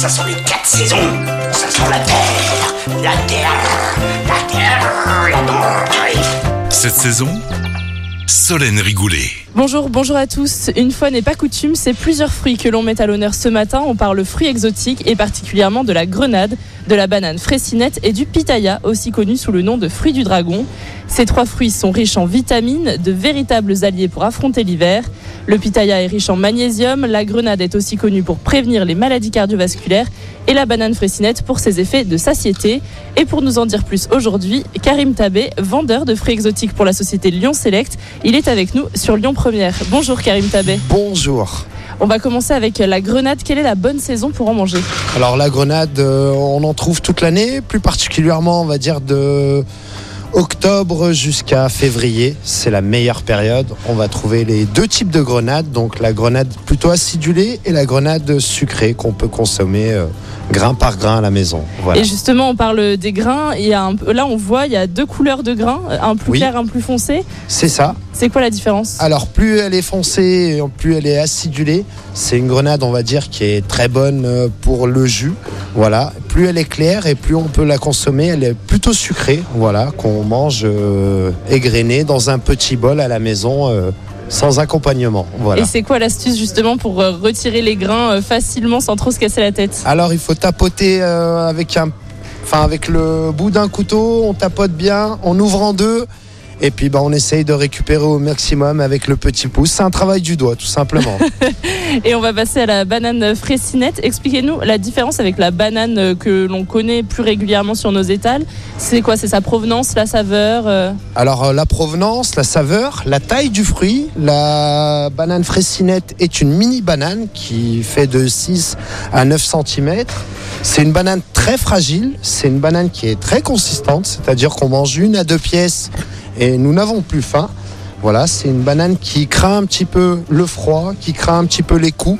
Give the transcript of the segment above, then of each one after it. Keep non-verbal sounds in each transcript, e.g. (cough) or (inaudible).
Ça sont les quatre saisons. Ça sent la terre, la terre, la terre, la terre. Cette saison, Solène Rigoulet. Bonjour, bonjour à tous. Une fois n'est pas coutume, c'est plusieurs fruits que l'on met à l'honneur ce matin. On parle fruits exotiques et particulièrement de la grenade, de la banane fraisinette et du pitaya, aussi connu sous le nom de fruit du dragon. Ces trois fruits sont riches en vitamines, de véritables alliés pour affronter l'hiver. Le pitaya est riche en magnésium, la grenade est aussi connue pour prévenir les maladies cardiovasculaires et la banane fraisinette pour ses effets de satiété. Et pour nous en dire plus aujourd'hui, Karim Tabé, vendeur de fruits exotiques pour la société Lyon Select, il est avec nous sur Lyon Première. Bonjour Karim Tabé. Bonjour. On va commencer avec la grenade. Quelle est la bonne saison pour en manger? Alors la grenade, euh, on en trouve toute l'année, plus particulièrement on va dire de octobre jusqu'à février. C'est la meilleure période. On va trouver les deux types de grenades, donc la grenade plutôt acidulée et la grenade sucrée qu'on peut consommer euh, grain par grain à la maison. Voilà. Et justement, on parle des grains. Il y a un là, on voit, il y a deux couleurs de grains, un plus Oui. clair, un plus foncé. C'est ça. C'est quoi la différence? Alors plus elle est foncée, et plus elle est acidulée. C'est une grenade, on va dire, qui est très bonne euh, pour le jus. Voilà. Plus elle est claire et plus on peut la consommer. Elle est plutôt sucrée. Voilà, qu'on mange euh, égrenée dans un petit bol à la maison. euh, sans accompagnement. Voilà. Et c'est quoi l'astuce justement pour euh, retirer les grains euh, facilement sans trop se casser la tête? Alors il faut tapoter avec un, enfin avec le bout d'un couteau. On tapote bien, on ouvre en deux. Et puis bah, on essaye de récupérer au maximum avec le petit pouce. C'est un travail du doigt, tout simplement. (laughs) Et on va passer à la banane fraisinette. Expliquez-nous la différence avec la banane que l'on connaît plus régulièrement sur nos étals. C'est quoi? C'est sa provenance, la saveur euh? Alors euh, la provenance, la saveur, la taille du fruit. La banane fraisinette est une mini banane qui fait de 6 à 9 cm. C'est une banane très fragile, c'est une banane qui est très consistante, c'est-à-dire qu'on mange une à deux pièces et nous n'avons plus faim. Voilà, c'est une banane qui craint un petit peu le froid, qui craint un petit peu les coups.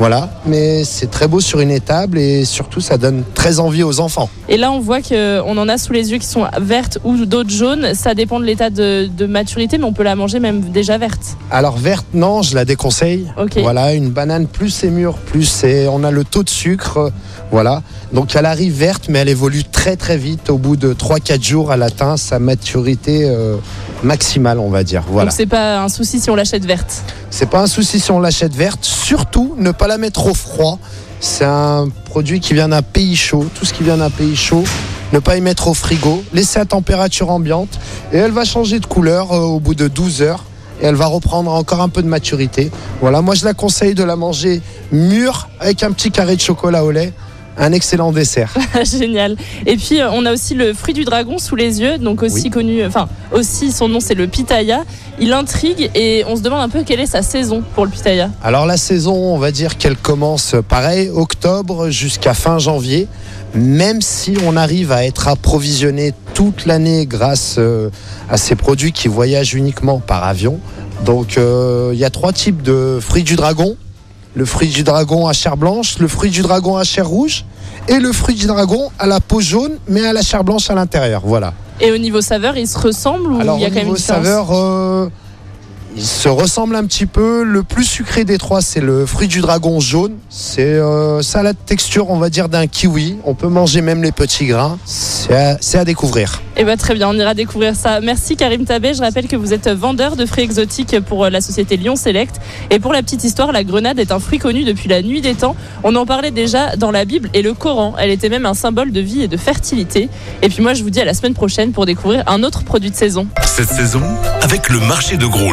Voilà, mais c'est très beau sur une étable et surtout ça donne très envie aux enfants. Et là, on voit qu'on en a sous les yeux qui sont vertes ou d'autres jaunes. Ça dépend de l'état de, de maturité, mais on peut la manger même déjà verte. Alors verte, non, je la déconseille. Voilà, une banane, plus c'est mûr, plus c'est, on a le taux de sucre. euh, Voilà. Donc elle arrive verte, mais elle évolue très très vite. Au bout de 3-4 jours, elle atteint sa maturité euh, maximale, on va dire. Voilà. Donc c'est pas un souci si on l'achète verte. C'est pas un souci si on l'achète verte. Surtout, ne pas la mettre au froid. C'est un produit qui vient d'un pays chaud. Tout ce qui vient d'un pays chaud, ne pas y mettre au frigo. Laisser à température ambiante. Et elle va changer de couleur euh, au bout de 12 heures. Et elle va reprendre encore un peu de maturité. Voilà, moi je la conseille de la manger mûre avec un petit carré de chocolat au lait. Un excellent dessert. (laughs) Génial. Et puis euh, on a aussi le fruit du dragon sous les yeux, donc aussi Oui. connu, enfin aussi son nom c'est le pitaya. Il intrigue et on se demande un peu quelle est sa saison pour le pitaya. Alors la saison, on va dire qu'elle commence pareil, octobre jusqu'à fin janvier, même si on arrive à être approvisionné toute l'année grâce euh, à ces produits qui voyagent uniquement par avion. Donc euh, il y a trois types de fruits du dragon. Le fruit du dragon à chair blanche, le fruit du dragon à chair rouge et le fruit du dragon à la peau jaune mais à la chair blanche à l'intérieur. Voilà. Et au niveau saveur, il se ressemble ou Alors il y a quand même une saveur, euh, ils se ressemblent un petit peu. Le plus sucré des trois, c'est le fruit du dragon jaune. C'est euh, ça a la texture, on va dire, d'un kiwi. On peut manger même les petits grains. C'est à, découvrir. Eh ben très bien, on ira découvrir ça. Merci Karim Tabé. Je rappelle que vous êtes vendeur de fruits exotiques pour euh, la société Lyon Select. Et pour la petite histoire, la grenade est un fruit connu depuis la nuit des temps. On en parlait déjà dans la Bible et le Coran. Elle était même un symbole de vie et de fertilité. Et puis moi, je vous dis à la semaine prochaine pour découvrir un autre produit de saison. Cette saison, avec le marché de gros